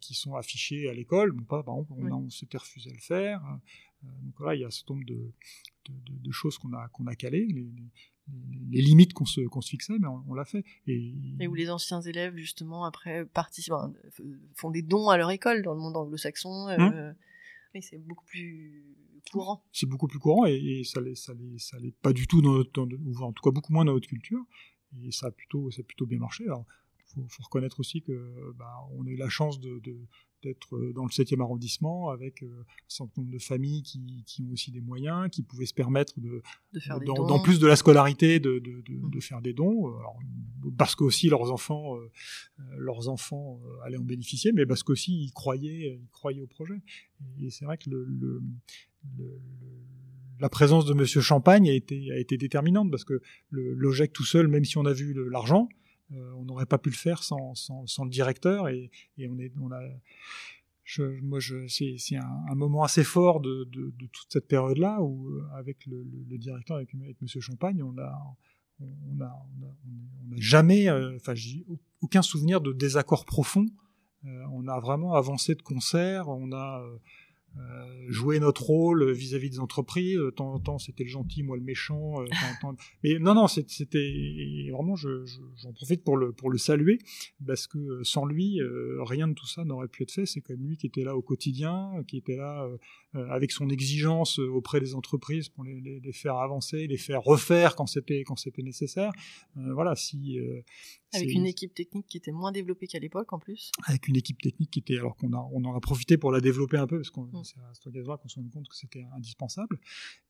qui sont affichés à l'école. par exemple, on, s'était refusé à le faire. Euh, donc voilà, il y a ce nombre de, de, choses qu'on a, qu'on a calées, les, les, limites qu'on se, qu'on se fixait, mais on, l'a fait. Et, où les anciens élèves, justement, après, participent, font des dons à leur école dans le monde anglo-saxon. Euh, hum. c'est beaucoup plus courant. C'est beaucoup plus courant et, ça l'est, ça ça pas du tout dans notre, ou en tout cas beaucoup moins dans notre culture. Et ça a plutôt, ça a plutôt bien marché. Alors, faut, faut reconnaître aussi que bah, on a eu la chance de, de d'être euh, dans le 7e arrondissement avec euh, un certain nombre de familles qui, qui, ont aussi des moyens, qui pouvaient se permettre de, de faire dans, dons. dans, plus de la scolarité de, mmh. de faire des dons, alors, parce qu'aussi leurs enfants, euh, leurs enfants allaient en bénéficier, mais parce qu'aussi ils croyaient, ils croyaient au projet. Et c'est vrai que le, le, le, la présence de Monsieur Champagne a été, a été déterminante parce que le l'OGEC tout seul, même si on a vu l'argent, euh, on n'aurait pas pu le faire sans, le directeur et, on est a je, moi c'est un, moment assez fort de, toute cette période là où euh, avec le, directeur avec, avec Monsieur Champagne on a on a, on a, jamais euh, enfin aucun souvenir de désaccord profond. On a vraiment avancé de concert on a jouer notre rôle vis-à-vis des entreprises. De temps en temps, c'était le gentil, moi le méchant. Euh, mais non, non, c'était vraiment, j'en je, profite pour le, pour le saluer, parce que euh, sans lui, rien de tout ça n'aurait pu être fait. C'est quand même lui qui était là au quotidien, qui était là avec son exigence auprès des entreprises pour les, les, les faire avancer, les faire refaire quand c'était quand c'était nécessaire. voilà, si avec une équipe technique qui était moins développée qu'à l'époque en plus. Avec une équipe technique qui était, alors qu'on a, on en a profité pour la développer un peu parce qu'on mm. c'est à cette occasion-là qu'on s'est rendu compte que c'était indispensable.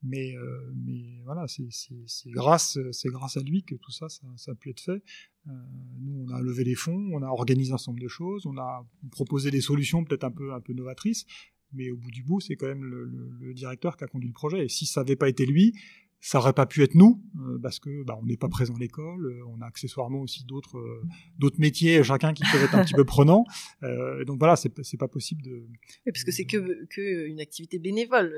Mais, euh, mais voilà, c'est, c'est, grâce, c'est grâce à lui que tout ça, ça, ça a pu être fait. Euh, nous, on a levé les fonds, on a organisé un certain nombre de choses, on a proposé des solutions peut-être un peu, un peu novatrices. Mais au bout du bout, c'est quand même le, le, le directeur qui a conduit le projet. Et si ça n'avait pas été lui, ça aurait pas pu être nous euh, parce que bah, on n'est pas présent à l'école euh, on a accessoirement aussi d'autres euh, d'autres métiers chacun qui peuvent être un petit peu prenants donc voilà c'est c'est pas possible de oui, parce que c'est que que une activité bénévole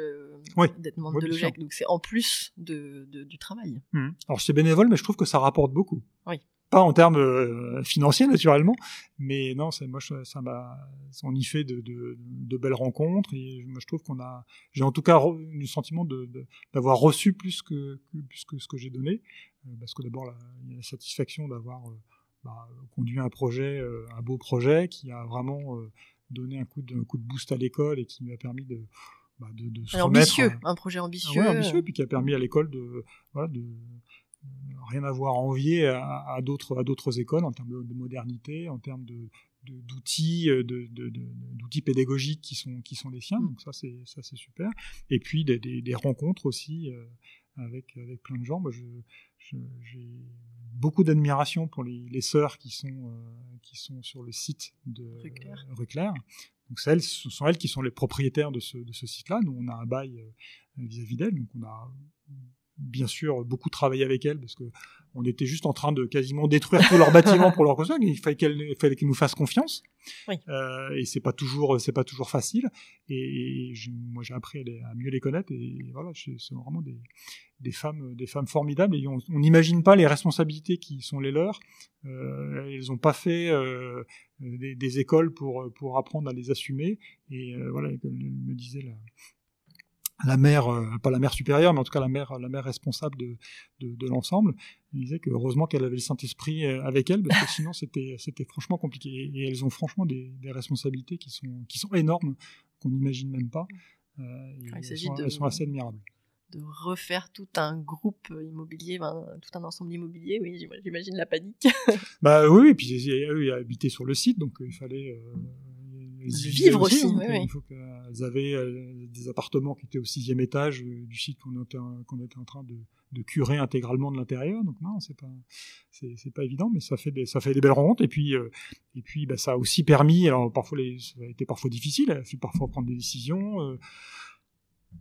d'être membre de l'OGEC donc c'est en plus de, de, du travail. Mmh. alors c'est bénévole mais je trouve que ça rapporte beaucoup. Oui pas en termes euh, financiers naturellement, mais non, c'est moi ça m'a, on y fait de, de, de, belles rencontres et moi je trouve qu'on a, j'ai en tout cas le sentiment de, d'avoir reçu plus que, plus que ce que j'ai donné, euh, parce que d'abord il y a la satisfaction d'avoir euh, bah, conduit un projet, un beau projet qui a vraiment donné un coup de, un coup de boost à l'école et qui m'a permis de bah, de, de se ambitieux, un projet ambitieux, ouais, ambitieux, puis qui a permis à l'école de, voilà, de, rien à voir à envier à, à d'autres à d'autres écoles en termes de, modernité, en termes de d'outils de, d'outils pédagogiques qui sont qui sont les siens. Donc ça c'est ça c'est super. Et puis des, des, des rencontres aussi euh, avec avec plein de gens. Moi, je, j'ai beaucoup d'admiration pour les, les sœurs qui sont euh, qui sont sur le site de Reclair. Donc celles, ce sont elles qui sont les propriétaires de ce, de ce site-là. Nous, on a un bail euh, vis-à-vis d'elles, donc on a bien sûr beaucoup travaillé avec elles parce que on était juste en train de quasiment détruire tous leurs bâtiments pour leur construire. Il fallait qu'elles fallait qu'elles nous fassent confiance. Oui. Euh, et c'est pas toujours c'est pas toujours facile. Et, je- moi j'ai appris à, les- à mieux les connaître. Et voilà, c'est vraiment des, des femmes des femmes formidables. Et on n'imagine pas les responsabilités qui sont les leurs. Euh, elles n'ont pas fait euh, des, des écoles pour pour apprendre à les assumer. Et voilà, comme me disait la la mère, euh, pas la mère supérieure, mais en tout cas la mère, la mère responsable de, de, de l'ensemble, disait que heureusement qu'elle avait le Saint-Esprit euh, avec elle, parce que sinon c'était, c'était franchement compliqué. Et elles ont franchement des, des responsabilités qui sont, qui sont énormes, qu'on n'imagine même pas. Euh, il elles, sont, de- elles sont assez admirables. de refaire tout un groupe immobilier, ben, tout un ensemble immobilier, oui, j'im- j'imagine la panique. Bah oui, et puis eux, ils habitaient sur le site, donc euh, il fallait euh, vivre aussi, oui, euh, oui. Il faut qu'elles avaient euh, des appartements qui étaient au sixième étage euh, du site qu'on était, qu'on était en train de, de curer intégralement de l'intérieur. Donc non, c'est pas, c'est, pas évident, mais ça fait des, ça fait des belles rencontres. Et puis, euh, et puis, bah, ça a aussi permis. Alors parfois, les, ça a été parfois difficile. Il a fallu parfois prendre des décisions. euh,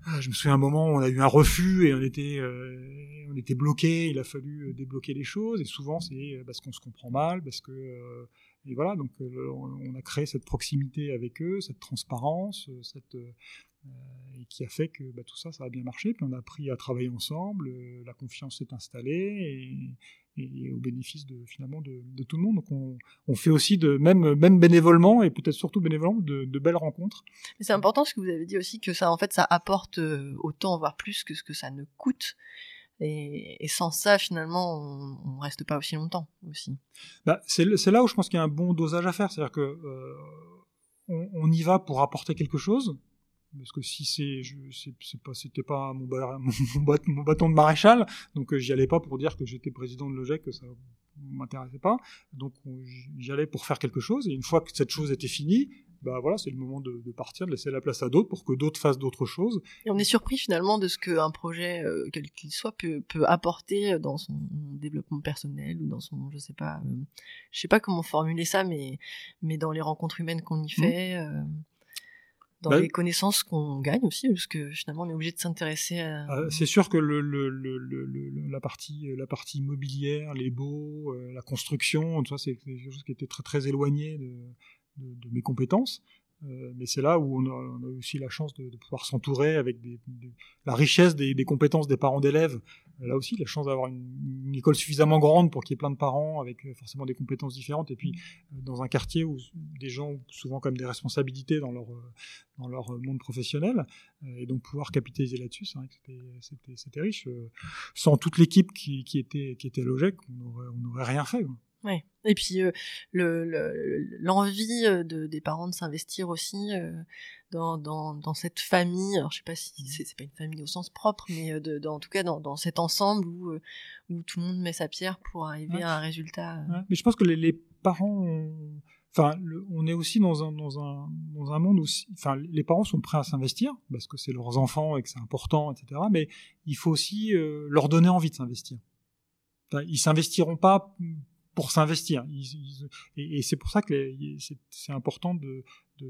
ah, je me souviens un moment où on a eu un refus et on était, euh, on était bloqué. Il a fallu débloquer les choses. Et souvent, c'est parce qu'on se comprend mal, parce que et voilà. Donc, euh, on a créé cette proximité avec eux, cette transparence, euh, euh, et qui a fait que bah, tout ça, ça a bien marché. Puis on a appris à travailler ensemble. la confiance s'est installée et, au bénéfice de finalement de, tout le monde. Donc, on, fait aussi de même même bénévolement et peut-être surtout bénévolement de, de belles rencontres. C'est important ce que vous avez dit aussi, que ça, en fait, ça apporte autant, voire plus que ce que ça ne coûte. Et, sans ça, finalement, on, on reste pas aussi longtemps aussi. Bah, c'est là où je pense qu'il y a un bon dosage à faire. C'est-à-dire que euh, on, y va pour apporter quelque chose. Parce que si c'est, c'est pas, c'était pas mon, bâton de maréchal, donc euh, j'y allais pas pour dire que j'étais président de l'OGEC, que ça m'intéressait pas. Donc on- j'y allais pour faire quelque chose. Et une fois que cette chose était finie, bah voilà, c'est le moment de, de partir, de laisser la place à d'autres pour que d'autres fassent d'autres choses. Et on est surpris finalement de ce qu'un projet, euh, quel qu'il soit, peut, peut apporter dans son développement personnel ou dans son, je sais pas, euh, je sais pas comment formuler ça, mais, mais dans les rencontres humaines qu'on y fait, euh, dans Bah, les connaissances qu'on gagne aussi, parce que finalement on est obligé de s'intéresser à... Euh, c'est sûr que le, le, le, la partie la partie immobilière, les baux, euh, la construction, tout ça, c'est quelque chose qui était très très éloigné de, de, mes compétences. Euh, mais c'est là où on a, on aussi la chance de, pouvoir s'entourer avec la richesse des, compétences des parents d'élèves. Euh, Là aussi, la chance d'avoir une, école suffisamment grande pour qu'il y ait plein de parents avec euh, forcément des compétences différentes. Et puis dans un quartier où des gens ont souvent comme des responsabilités dans leur dans leur monde professionnel, et donc pouvoir capitaliser là-dessus, c'est vrai que c'était riche. Sans toute l'équipe qui, était qui était à l'OGEC, on aurait on n'aurait rien fait. Ouais. Et puis euh, le le- l'envie euh, de, des parents de s'investir aussi euh, dans, dans, dans cette famille. Alors je sais pas si c'est pas une famille au sens propre, mais euh, de, dans- en tout cas dans, dans cet ensemble où où tout le monde met sa pierre pour arriver Ouais. à un résultat. Ouais. Mais je pense que les, les parents, ont- enfin, le- on est aussi dans un dans un dans un monde où, enfin, les parents sont prêts à s'investir parce que c'est leurs enfants et que c'est important, etc. Mais il faut aussi euh, leur donner envie de s'investir. Ils s'investiront pas pour s'investir. Et et c'est pour ça que c'est important de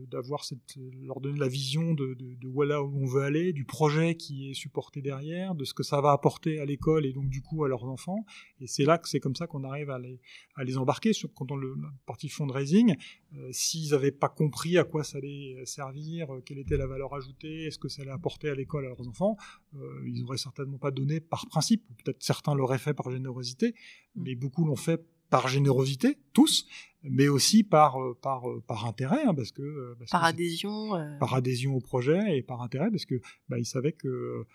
d'avoir cette leur donner la vision de, de, de voilà où on veut aller, du projet qui est supporté derrière, de ce que ça va apporter à l'école et donc du coup à leurs enfants. Et c'est là que c'est comme ça qu'on arrive à les à les embarquer. Sur, quand on le la partie fundraising, euh, s'ils n'avaient pas compris à quoi ça allait servir, euh, quelle était la valeur ajoutée, est-ce que ça allait apporter à l'école à leurs enfants, euh, ils auraient certainement pas donné par principe. Peut-être certains l'auraient fait par générosité, mais beaucoup l'ont fait par générosité, tous, mais aussi par euh, par euh, par intérêt, hein, parce que euh, parce Par que adhésion. euh, par adhésion au projet et par intérêt parce que bah, ils savaient que euh,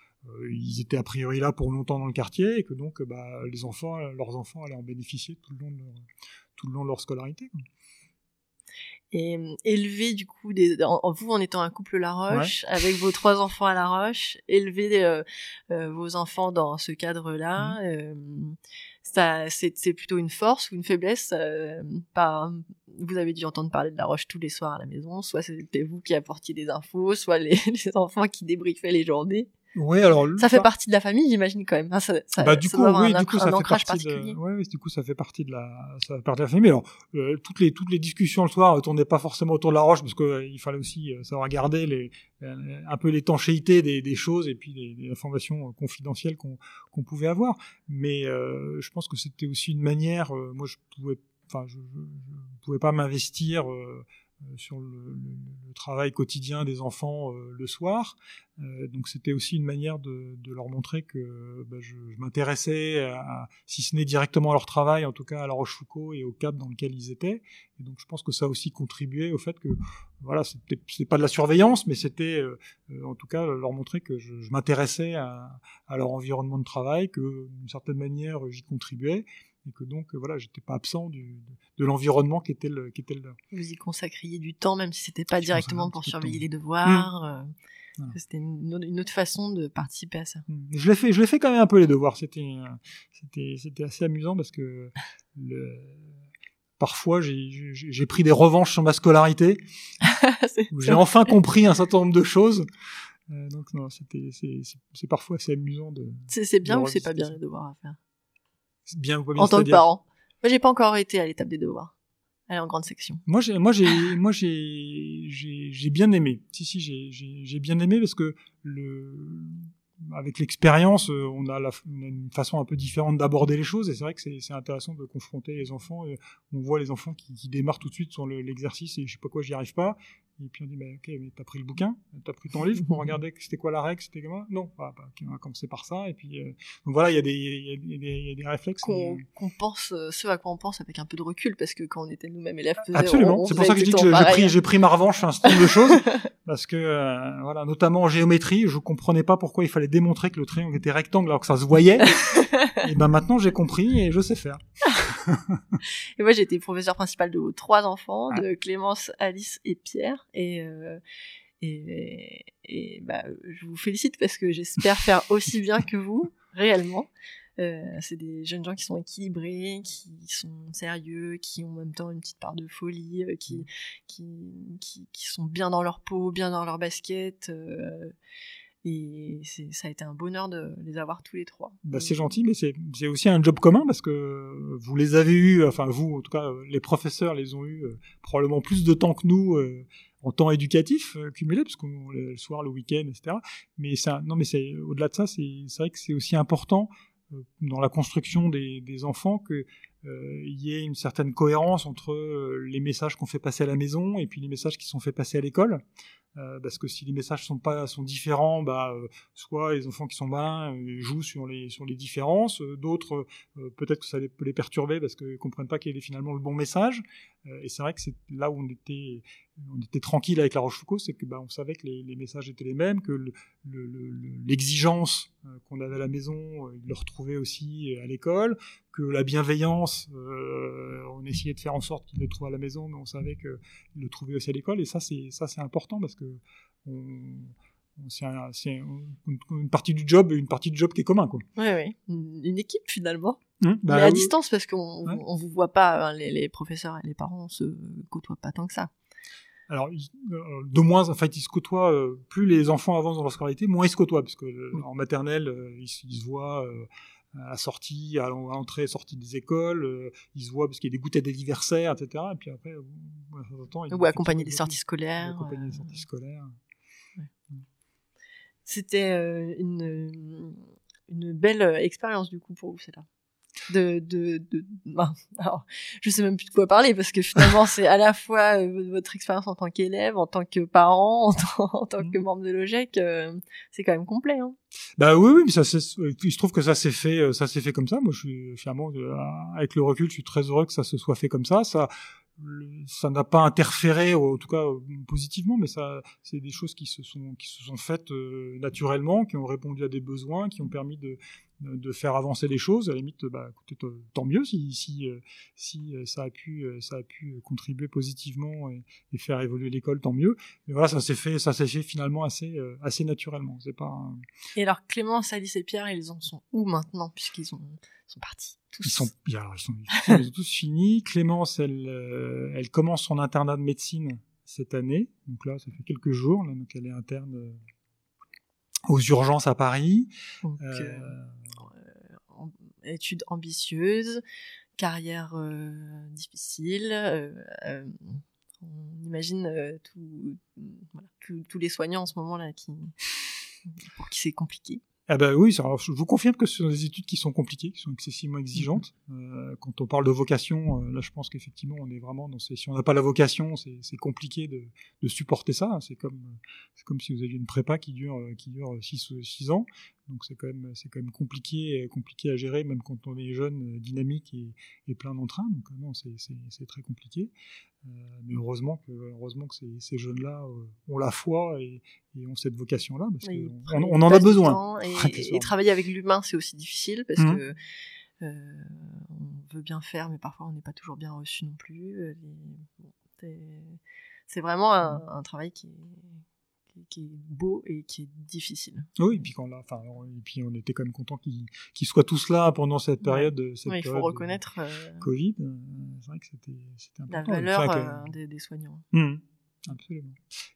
ils étaient a priori là pour longtemps dans le quartier et que donc bah, les enfants leurs enfants allaient en bénéficier tout le long de leur, tout le long de leur scolarité quoi. Et euh, élever du coup des, en, vous en étant un couple Laroche avec vos trois enfants à Laroche élever euh, euh, vos enfants dans ce cadre-là Mmh. euh, ça c'est plutôt une force ou une faiblesse euh, pas vous avez dû entendre parler de Laroche tous les soirs à la maison soit c'était vous qui apportiez des infos soit les, les enfants qui débriefaient les journées Oui, alors ça fait partie de la famille, j'imagine quand même. Ça, ça, bah, du ça coup, oui, un, du coup, ça fait partie de, ouais, oui, du coup, ça fait partie de la, ça fait partie de la famille. Mais alors, euh, toutes les toutes les discussions le soir tournaient pas forcément autour de la roche parce que euh, il fallait aussi euh, savoir garder les euh, un peu l'étanchéité des, des choses et puis les, les informations euh, confidentielles qu'on qu'on pouvait avoir. Mais euh, je pense que c'était aussi une manière. euh, moi, je pouvais, enfin, je, je, je pouvais pas m'investir. euh, euh, sur le, le, le travail quotidien des enfants euh, le soir. Euh, donc c'était aussi une manière de, de leur montrer que bah, je, je m'intéressais, si ce n'est directement à leur travail, en tout cas à La Rochefoucauld et au cadre dans lequel ils étaient. Et donc je pense que ça a aussi contribué au fait que voilà, c'était pas de la surveillance, mais c'était euh, en tout cas leur montrer que je, je m'intéressais à, à leur environnement de travail, que d'une certaine manière j'y contribuais et que donc euh, voilà j'étais pas absent du, de, de l'environnement qui était le qui était le. Vous y consacriez du temps, même si c'était pas directement pour de surveiller les devoirs. euh, Voilà. C'était une, une autre façon de participer à ça. Je l'ai fait, je l'ai fait quand même un peu les devoirs. C'était, euh, c'était, c'était assez amusant parce que le, parfois j'ai, pris des revanches sur ma scolarité. J'ai enfin compris un certain nombre de choses. Euh, donc non, c'était, c'est, parfois assez amusant de. c'est bien de ou c'est pas bien les devoirs à faire? Bien ou pas bien En tant que parent. Moi, j'ai pas encore été à l'étape des devoirs. Elle est en grande section. Moi, j'ai, moi, j'ai, moi, j'ai, j'ai, j'ai bien aimé. Si, si, j'ai, j'ai, j'ai bien aimé parce que le, avec l'expérience, euh, on a, la, on a une façon un peu différente d'aborder les choses et c'est vrai que c'est, c'est intéressant de confronter les enfants. On voit les enfants qui, qui démarrent tout de suite sur le- l'exercice et je sais pas quoi, j'y arrive pas. Et puis on dit, mais ok, mais t'as pris le bouquin, t'as pris ton livre pour regarder que c'était quoi la règle, c'était comment Non, ah, bah, ok, on va commencer par ça. Et puis, euh, donc voilà, il y a des, il y a, des- il y a des réflexes. Qu'on euh, pense, euh, ce à quoi on pense avec un peu de recul, parce que quand on était nous-mêmes élèves, Absolument. C'est pour ça que je dis que j'ai pris, j'ai pris ma revanche sur un certain nombre de choses. Parce que, euh, voilà, notamment en géométrie, je comprenais pas pourquoi il fallait démontrer que le triangle était rectangle alors que ça se voyait. et ben maintenant j'ai compris et je sais faire. Et moi, j'ai été professeur principal de trois enfants, de Clémence, Alice et Pierre. Et, euh, et, et bah, je vous félicite parce que j'espère faire aussi bien que vous, réellement. Euh, c'est des jeunes gens qui sont équilibrés, qui sont sérieux, qui ont en même temps une petite part de folie, euh, qui, qui, qui, qui sont bien dans leur peau, bien dans leur basket. euh, et ça a été un bonheur de les avoir tous les trois. Bah, c'est gentil, mais c'est aussi un job commun parce que vous les avez eus, enfin vous, en tout cas, euh, les professeurs les ont eu euh, probablement plus de temps que nous euh, en temps éducatif euh, cumulé, parce qu'on le soir, le week-end, etc. Mais ça, non, mais c'est au-delà de ça, c'est vrai que c'est aussi important euh, dans la construction des, des enfants que euh, il y ait une certaine cohérence entre euh, les messages qu'on fait passer à la maison et puis les messages qui sont faits passer à l'école. Euh, parce que si les messages sont pas sont différents, bah euh, soit les enfants qui sont malins euh, jouent sur les sur les différences, d'autres peut-être que ça les, peut les perturber parce qu'ils comprennent pas quel est finalement le bon message. Et c'est vrai que c'est là où on était on était tranquille avec la Rochefoucauld, c'est que bah, on savait que les, les messages étaient les mêmes, que le- le- le- le- l'exigence qu'on avait à la maison, ils le retrouvaient aussi à l'école, que la bienveillance, on essayait de faire en sorte qu'ils le trouvent à la maison, mais on savait qu'ils le trouvaient aussi à l'école. Et ça, c'est ça, c'est important parce que c'est un- c'est une, partie du job, une partie du job qui est commun, quoi. Oui, oui. Une équipe finalement. Hum, bah, mais à oui. distance parce qu'on Ouais. on vous voit pas, hein, les, les professeurs et les parents on se côtoient pas tant que ça. Alors, euh, de moins, en fait, ils se côtoient, euh, plus les enfants avancent dans leur scolarité, moins ils se côtoient, parce que euh, Oui. en maternelle, ils, se- ils se voient euh, à la sortie, à l'entrée sortie des écoles, euh, ils se voient parce qu'il y a des goûters d'anniversaire, etc. Et puis après, euh, bon, de temps en temps, ils- Ou accompagner des sorties scolaires. accompagner des sorties scolaires. C'était euh, une, une belle expérience du coup pour vous, celle-là. De, de, de, ben, alors, je sais même plus de quoi parler parce que finalement c'est à la fois euh, votre expérience en tant qu'élève, en tant que parent, en tant, en tant que Mhm. membre de l'OGEC, euh, c'est quand même complet. Hein. Bah oui, oui, mais ça, se trouve que ça s'est fait, euh, ça s'est fait comme ça. Moi, je suis finalement, euh, avec le recul, je suis très heureux que ça se soit fait comme ça. Ça, ça n'a pas interféré, en tout cas positivement, mais ça, c'est des choses qui se sont, qui se sont faites euh, naturellement, qui ont répondu à des besoins, qui ont permis de, de faire avancer les choses. À la limite, bah, écoutez, tant mieux si, si, euh, si euh, ça a pu, euh, ça a pu contribuer positivement et, et faire évoluer l'école, tant mieux. Mais voilà, ça s'est fait, ça s'est fait finalement assez, assez naturellement. C'est pas, un- Et alors Clémence, Alice et Pierre, ils en sont où maintenant puisqu'ils ont sont partis tous? Ils sont, ils sont, ils ont tous finis. Clémence, elle, elle commence son internat de médecine cette année. Donc là, ça fait quelques jours. Là, donc elle est interne aux urgences à Paris. Euh, études ambitieuses, carrière difficile. on imagine tout, tous les soignants en ce moment-là qui, pour qui c'est compliqué. Ah bah oui, alors je vous confirme que ce sont des études qui sont compliquées, qui sont excessivement exigeantes. Euh, quand on parle de vocation, euh, là je pense qu'effectivement on est vraiment dans ces... Si on n'a pas la vocation, c'est compliqué de, de, supporter ça. C'est comme, comme si vous aviez une prépa qui dure qui dure six, six ans. Donc c'est quand même c'est quand même compliqué compliqué à gérer même quand on est jeune, dynamique et, et plein d'entrain. Donc non, c'est très compliqué. Euh, mais heureusement que heureusement que ces, ces jeunes-là euh, ont la foi et, et ont cette vocation-là parce qu'on on, en a besoin. Et, et, travailler avec l'humain, c'est aussi difficile parce mmh. que euh, on veut bien faire, mais parfois on n'est pas toujours bien reçu non plus. C'est vraiment un, un, travail qui qui est beau et qui est difficile. Oui, et puis quand là, enfin, et puis on était quand même content qu'ils soient tous là pendant cette période. Cette il faut reconnaître euh, Covid. Euh, c'est vrai que c'était important. La valeur euh, des, des, soignants. Mmh, absolument.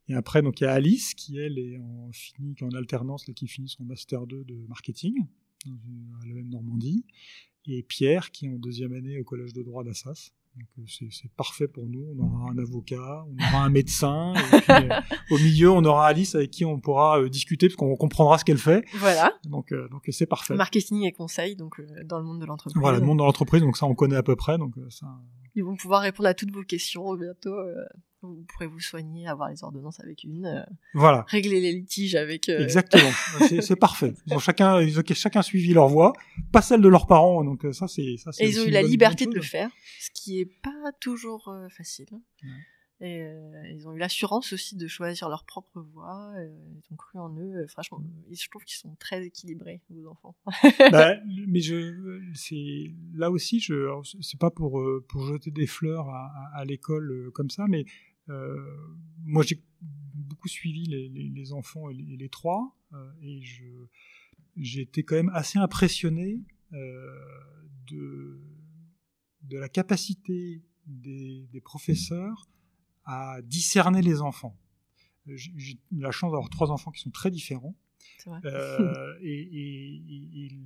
Et après, donc il y a Alice qui elle est en fini, qui est en alternance, là, qui finit son master 2 de marketing à la Normandie, et Pierre qui est en deuxième année au collège de droit d'Assas. Euh, c'est parfait pour nous. On aura un avocat, on aura un médecin. Et puis, euh, au milieu, on aura Alice avec qui on pourra euh, discuter parce qu'on comprendra ce qu'elle fait. Voilà. Donc, donc c'est parfait. Marketing et conseil, donc dans le monde de l'entreprise. Voilà, le monde de l'entreprise. Donc ça, on connaît à peu près. Donc ça. Ils vont pouvoir répondre à toutes vos questions bientôt vous pourrez vous soigner, avoir les ordonnances avec une, euh, voilà. régler les litiges avec. Euh... Exactement, c'est parfait. Ils ont chacun, ils ont chacun suivi leur voie, pas celle de leurs parents, donc euh, ça c'est ça. Et ils ont eu la liberté de le faire, ce qui est pas toujours euh, facile. Ouais. Et ils ont eu l'assurance aussi de choisir leur propre voie. Ils ont cru en eux. franchement, je trouve qu'ils sont très équilibrés, vos enfants. bah, mais je, c'est là aussi, je, c'est pas pour pour jeter des fleurs à, à, à l'école comme ça, mais moi, j'ai beaucoup suivi les, les, les enfants et les, les trois, euh, et j'ai été quand même assez impressionné euh, de, de la capacité des, des professeurs à discerner les enfants. J'ai la chance d'avoir trois enfants qui sont très différents. Euh, et, et, et, les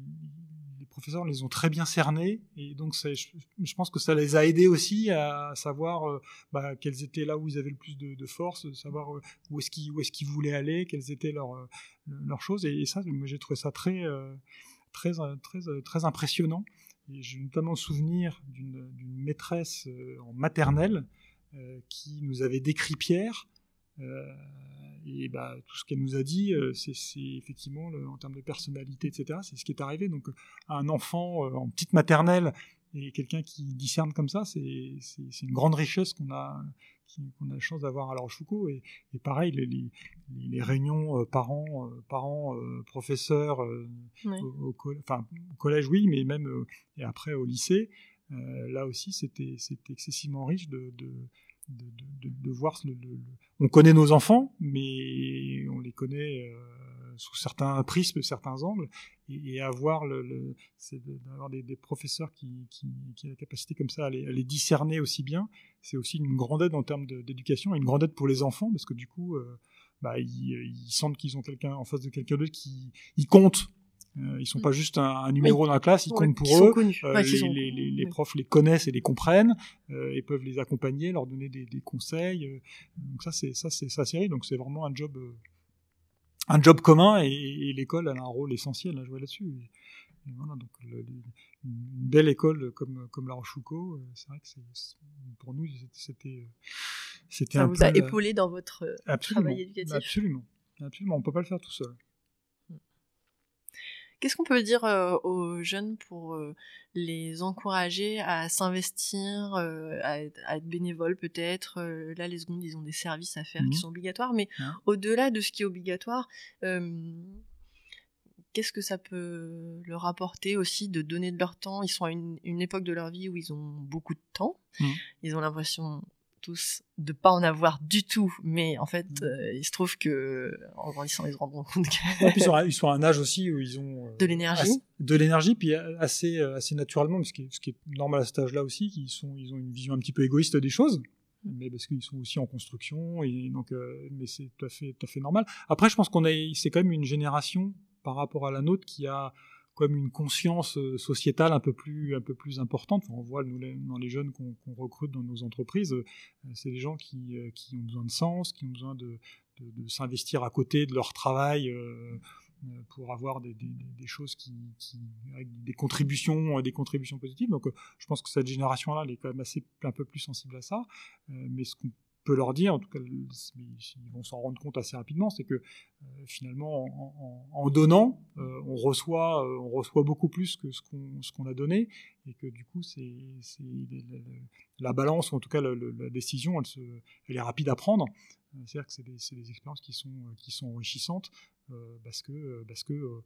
professeurs les ont très bien cernés et donc je, pense que ça les a aidés aussi à savoir euh, bah, quels étaient là où ils avaient le plus de, de force, savoir euh, où est-ce qu'ils voulaient aller, quelles étaient leurs euh, choses et, ça j'ai trouvé ça très très très très impressionnant et j'ai notamment souvenir d'une maîtresse en maternelle qui nous avait décrit Pierre euh, et bah, tout ce qu'elle nous a dit, euh, c'est effectivement le, en termes de personnalité, etc. C'est ce qui est arrivé. Donc, un enfant euh, en petite maternelle et quelqu'un qui discerne comme ça, c'est une grande richesse qu'on a qu'on a la chance d'avoir à La Rochefoucauld. Et, et pareil, les, les, les réunions euh, parents, euh, parents euh, professeurs, au, au, enfin, au, collège, oui, mais même et après au lycée, là aussi, c'était excessivement riche de, de, de, de, de voir le, le, on connaît nos enfants mais on les connaît euh, sous certains prismes certains angles et, et avoir le, le c'est d'avoir des, des, professeurs qui, qui, qui ont la capacité comme ça à les, à les discerner aussi bien c'est aussi une grande aide en termes d'éducation une grande aide pour les enfants parce que du coup euh, bah, ils, ils sentent qu'ils ont quelqu'un en face de quelqu'un d'autre qui ils comptent euh, ils sont pas juste un, un numéro oui. dans la classe, ils ouais, comptent pour eux. Euh, ouais, les, les, les, les, profs les connaissent et les comprennent euh, et peuvent les accompagner, leur donner des, des conseils. Euh, donc ça, c'est ça, c'est ça, série. Donc c'est vraiment un job, euh, un job commun et, et l'école a un rôle essentiel à jouer là-dessus. Voilà, donc le, une belle école comme comme la Rochefoucauld, euh, c'est vrai que c'est pour nous c'était c'était ça un vous peu, a épaulé dans votre absolument, travail éducatif. Absolument, absolument. On peut pas le faire tout seul. Qu'est-ce qu'on peut dire euh, aux jeunes pour euh, les encourager à s'investir, euh, à, à, être bénévoles peut-être Là, les secondes, ils ont des services à faire mmh. qui sont obligatoires, mais mmh. au-delà de ce qui est obligatoire, qu'est-ce que ça peut leur apporter aussi de donner de leur temps? Ils sont à une, une époque de leur vie où ils ont beaucoup de temps. Mmh. Ils ont l'impression tous de pas en avoir du tout, mais en fait, mmh. euh, il se trouve que en grandissant, ils se rendent compte que... ouais, puis ils, sont à, ils sont à un âge aussi où ils ont euh, de l'énergie, de l'énergie, puis assez assez naturellement, ce qui est, ce qui est normal à cet âge-là aussi, qu'ils sont ils ont une vision un petit peu égoïste des choses. mais parce qu'ils sont aussi en construction et donc mais c'est tout à fait tout à fait normal. Après, je pense qu'on a c'est quand même une génération par rapport à la nôtre qui a comme une conscience euh, sociétale un peu plus un peu plus importante. on voit nous, dans les jeunes qu'on recrute dans nos entreprises, euh, c'est des gens qui, euh, qui ont besoin de sens, qui ont besoin de, s'investir à côté de leur travail pour avoir des, choses qui, qui, avec des contributions des contributions positives. Donc je pense que cette génération là elle est quand même assez un peu plus sensible à ça. mais ce qu'on peut leur dire, en tout cas, ils vont s'en rendre compte assez rapidement, c'est que euh, finalement, en, donnant, euh, on reçoit, euh, on reçoit beaucoup plus que ce qu'on ce a donné, et que du coup, c'est la balance ou en tout cas la décision, elle, se, elle est rapide à prendre. C'est-à-dire que c'est des, des, expériences qui sont qui sont enrichissantes parce que parce que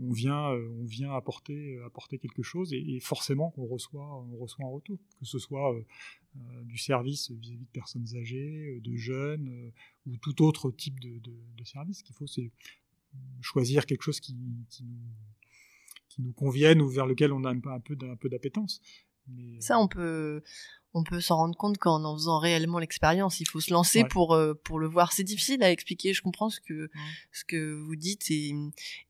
on vient on vient apporter apporter quelque chose et, et forcément qu'on reçoit on reçoit un retour, que ce soit euh, du service vis-à-vis de personnes âgées, euh, de jeunes euh, ou tout autre type de, de, service. Ce qu'il faut, c'est choisir quelque chose qui, qui, nous, qui nous convienne ou vers lequel on a un peu, un peu d'appétence. Ça, on peut, on peut s'en rendre compte qu'en en faisant réellement l'expérience, il faut se lancer pour pour le voir. C'est difficile à expliquer. Je comprends ce que ce que vous dites et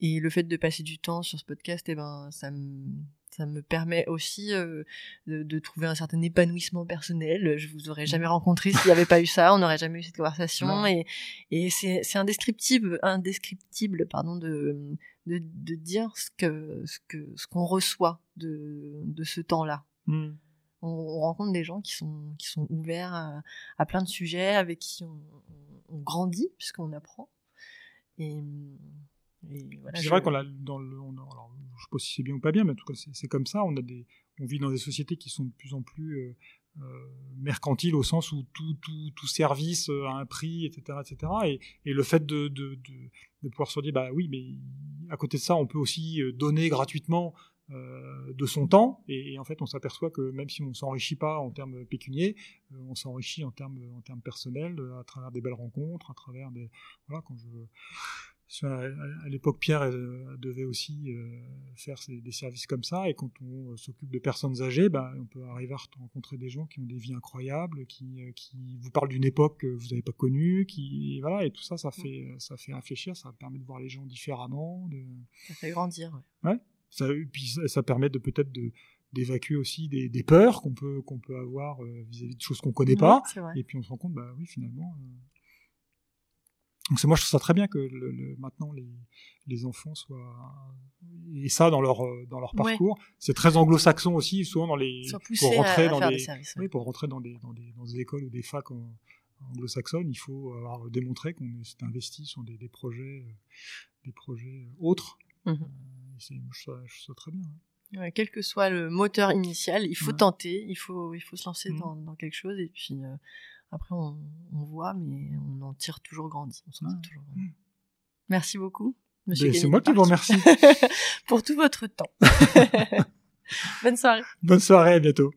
et le fait de passer du temps sur ce podcast, et eh ben ça me ça me permet aussi euh, de, trouver un certain épanouissement personnel. Je vous aurais jamais rencontré s'il n'y avait pas eu ça, on n'aurait jamais eu cette conversation et, et c'est, c'est indescriptible, indescriptible pardon de, de, de dire ce que ce que ce qu'on reçoit de, de ce temps-là. Hmm. On, rencontre des gens qui sont qui sont ouverts à, à plein de sujets, avec qui on, on grandit puisqu'on apprend. Et c'est vrai qu'on a dans le, alors, je sais pas si c'est bien ou pas bien, mais en tout cas c'est comme ça. On a des, on vit dans des sociétés qui sont de plus en plus euh, euh mercantiles au sens où tout, tout, tout service euh, a un prix, etc., etc. Et, et le fait de, de, de, de, pouvoir se dire, bah oui, mais à côté de ça, on peut aussi euh, donner gratuitement euh, de son temps et, en fait on s'aperçoit que même si on s'enrichit pas en termes pécuniers on s'enrichit en termes en termes personnels à travers des belles rencontres à travers des voilà quand je à l'époque, Pierre euh, devait aussi euh, faire des services comme ça, et quand on euh, s'occupe de personnes âgées, ben, on peut arriver à rencontrer des gens qui ont des vies incroyables, qui, qui vous parlent d'une époque que vous n'avez pas connue, qui voilà, et tout ça, ça fait, ça fait réfléchir, ça permet de voir les gens différemment. De... Ça fait grandir. Ouais. Ça, puis ça, permet de peut-être de d'évacuer aussi des, des peurs qu'on peut qu'on peut avoir vis-à-vis de choses qu'on connaît pas, et puis on se rend compte, bah oui, finalement. Donc c'est moi je trouve ça très bien que le, maintenant les, les enfants soient et ça dans leur dans leur parcours. C'est très anglo-saxon aussi souvent dans les pour rentrer dans des, services, oui, pour rentrer dans des, dans des dans des écoles ou des facs anglo-saxonnes, il faut avoir démontré qu'on s'est investi sur des, des projets des projets autres. Mmh. Je, ça très bien. Hein. Ouais, quel que soit le moteur initial, il faut tenter, il faut il faut se lancer mmh. dans, dans quelque chose et puis euh, après, on, voit, mais on en tire toujours grandi. On ah. toujours grandi. Merci beaucoup, Monsieur C'est moi qui vous remercie. pour tout votre temps. Bonne soirée. Bonne soirée, à bientôt.